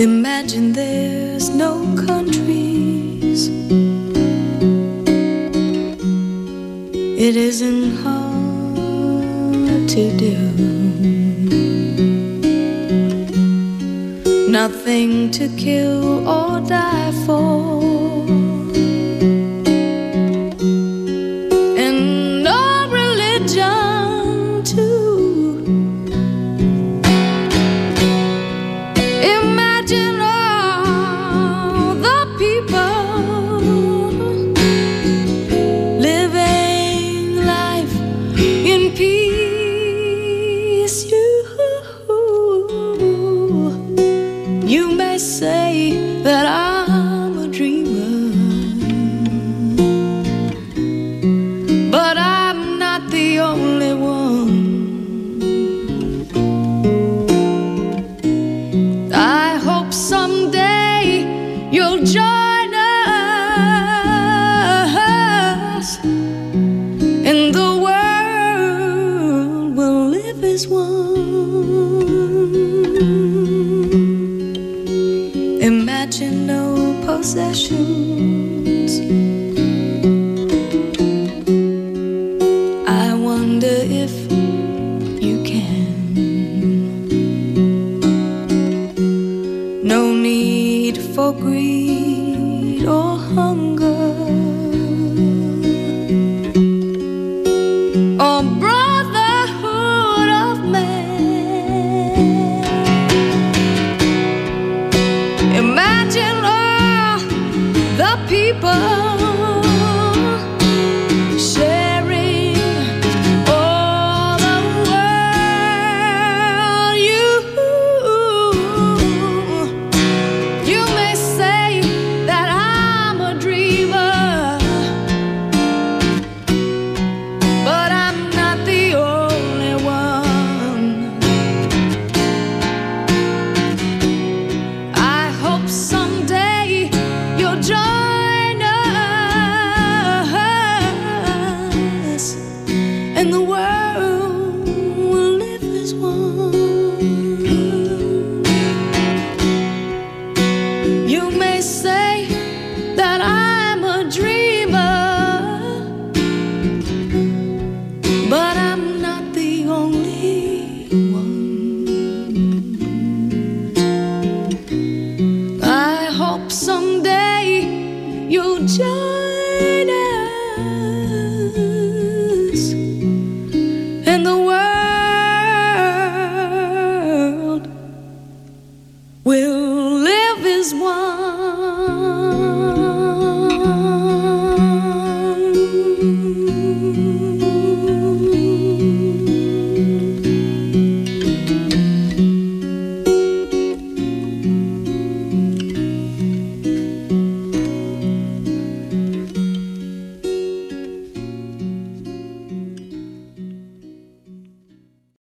Imagine there's no countries. It isn't hard to do. Nothing to kill or die for. No need for greed or hunger. Brotherhood of man. Imagine all the people. you just